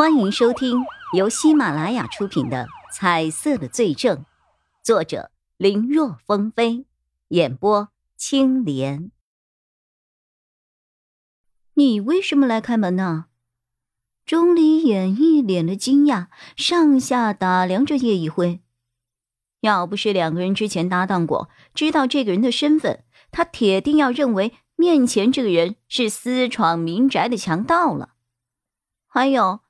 欢迎收听由喜马拉雅出品的《彩色的罪证》，作者林若风飞，演播青莲。你为什么来开门呢？钟离眼一脸的惊讶，上下打量着叶一辉。要不是两个人之前搭档过，知道这个人的身份，他铁定要认为面前这个人是私闯民宅的强盗了。还有。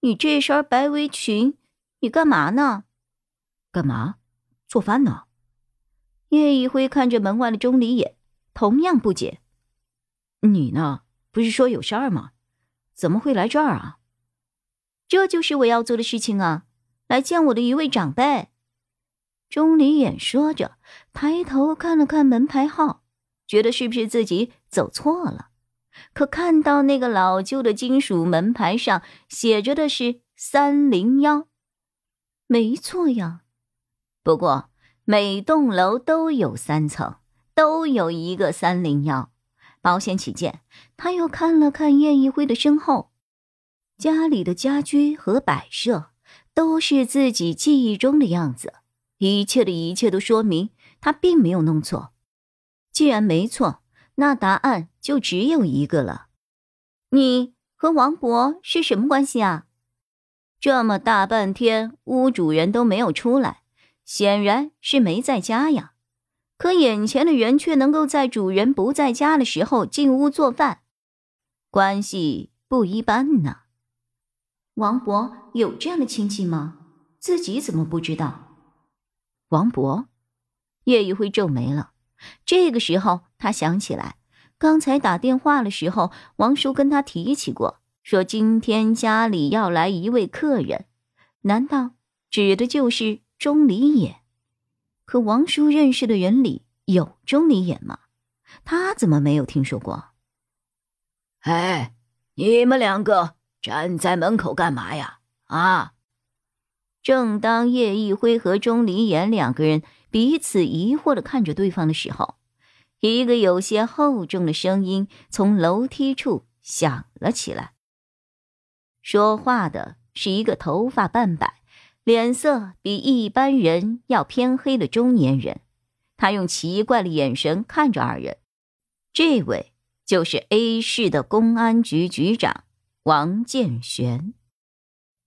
你这身白围裙，你干嘛呢？干嘛？做饭呢。叶一辉看着门外的钟离野，同样不解。你呢？不是说有事儿吗？怎么会来这儿啊？这就是我要做的事情啊！来见我的一位长辈。钟离眼说着，抬头看了看门牌号，觉得是不是自己走错了。可看到那个老旧的金属门牌上写着的是三零幺，没错呀。不过每栋楼都有三层，都有一个三零幺。保险起见，他又看了看叶一辉的身后，家里的家居和摆设都是自己记忆中的样子，一切的一切都说明他并没有弄错。既然没错。那答案就只有一个了，你和王博是什么关系啊？这么大半天，屋主人都没有出来，显然是没在家呀。可眼前的人却能够在主人不在家的时候进屋做饭，关系不一般呢。王博有这样的亲戚吗？自己怎么不知道？王博，叶一辉皱眉了。这个时候，他想起来，刚才打电话的时候，王叔跟他提起过，说今天家里要来一位客人，难道指的就是钟离眼？可王叔认识的人里有钟离眼吗？他怎么没有听说过？哎，你们两个站在门口干嘛呀？啊！正当叶一辉和钟离眼两个人。彼此疑惑的看着对方的时候，一个有些厚重的声音从楼梯处响了起来。说话的是一个头发半白、脸色比一般人要偏黑的中年人，他用奇怪的眼神看着二人。这位就是 A 市的公安局局长王建玄。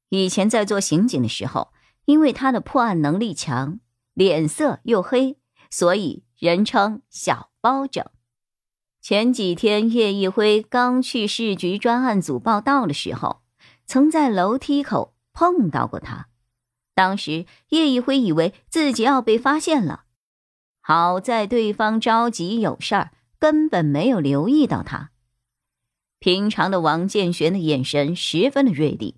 以前在做刑警的时候，因为他的破案能力强。脸色又黑，所以人称小包拯。前几天叶一辉刚去市局专案组报道的时候，曾在楼梯口碰到过他。当时叶一辉以为自己要被发现了，好在对方着急有事儿，根本没有留意到他。平常的王建玄的眼神十分的锐利，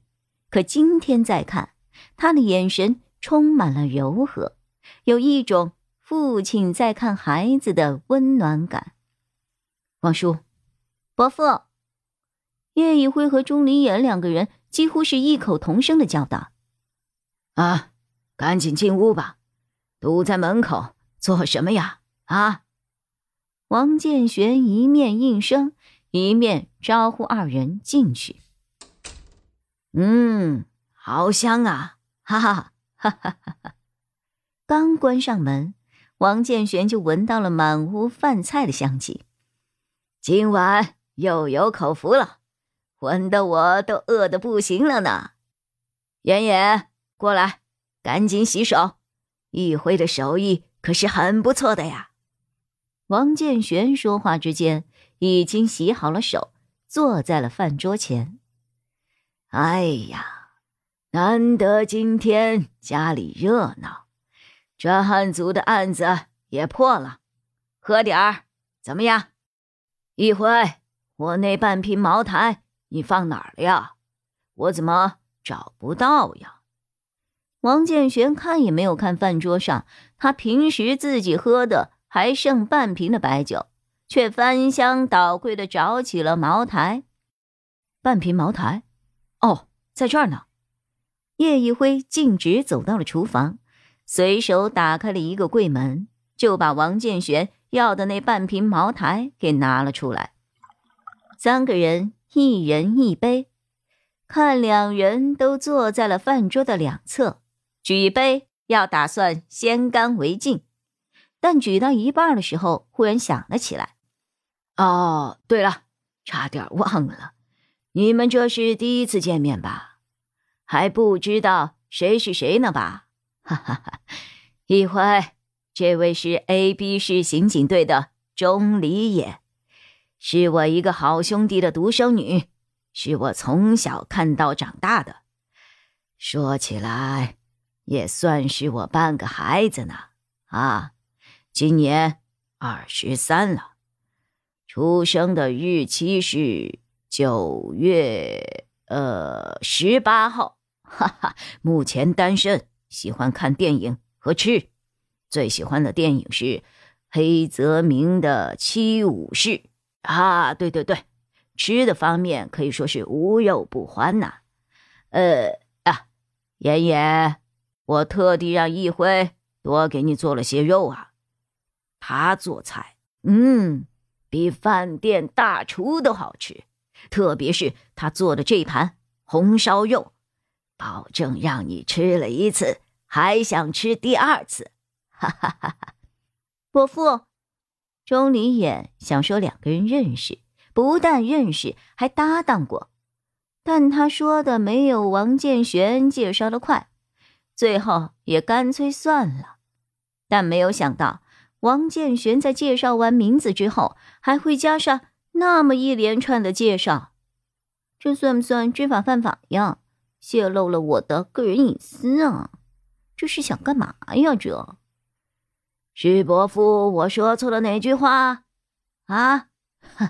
可今天再看，他的眼神充满了柔和。有一种父亲在看孩子的温暖感。王叔，伯父，叶一辉和钟离言两个人几乎是异口同声的叫道：“啊，赶紧进屋吧，堵在门口做什么呀？”啊！王建玄一面应声，一面招呼二人进去。嗯，好香啊！哈哈哈哈哈哈。刚关上门，王建玄就闻到了满屋饭菜的香气。今晚又有口福了，闻得我都饿得不行了呢。妍妍，过来，赶紧洗手。一辉的手艺可是很不错的呀。王建玄说话之间，已经洗好了手，坐在了饭桌前。哎呀，难得今天家里热闹。专案组的案子也破了，喝点儿怎么样？一辉，我那半瓶茅台你放哪儿了呀？我怎么找不到呀？王建玄看也没有看饭桌上，他平时自己喝的还剩半瓶的白酒，却翻箱倒柜的找起了茅台。半瓶茅台，哦，在这儿呢。叶一辉径直走到了厨房。随手打开了一个柜门，就把王建玄要的那半瓶茅台给拿了出来。三个人一人一杯，看两人都坐在了饭桌的两侧，举杯要打算先干为敬，但举到一半的时候，忽然想了起来：“哦，对了，差点忘了，你们这是第一次见面吧？还不知道谁是谁呢吧？哈哈哈！一会，这位是 A、B 市刑警队的钟离也，是我一个好兄弟的独生女。”是我从小看到长大的，说起来也算是我半个孩子呢。啊，今年二十三了，出生的日期是九月呃十八号。哈哈，目前单身，喜欢看电影和吃，最喜欢的电影是黑泽明的《七武士》啊。对对对。吃的方面可以说是无肉不欢呐，呃啊，妍妍，我特地让一辉多给你做了些肉啊。他做菜，嗯，比饭店大厨都好吃，特别是他做的这盘红烧肉，保证让你吃了一次还想吃第二次。哈哈哈哈！伯父，钟离眼想说两个人认识。不但认识，还搭档过，但他说的没有王建玄介绍的快，最后也干脆算了。但没有想到，王建玄在介绍完名字之后，还会加上那么一连串的介绍，这算不算知法犯法呀？泄露了我的个人隐私啊！这是想干嘛呀？这是伯父，我说错了哪句话啊？哼！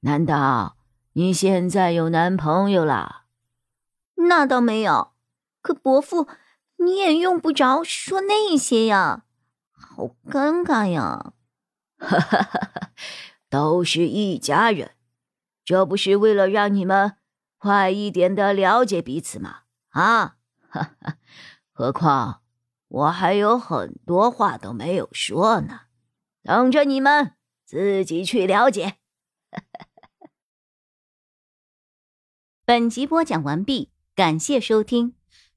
难道你现在有男朋友了？那倒没有。可伯父，你也用不着说那些呀，好尴尬呀！哈哈哈哈都是一家人，这不是为了让你们快一点的了解彼此嘛？啊，哈哈！何况我还有很多话都没有说呢，等着你们自己去了解。本集播讲完毕，感谢收听。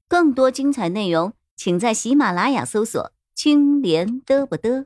更多精彩内容，请在喜马拉雅搜索“青莲嘚不嘚”。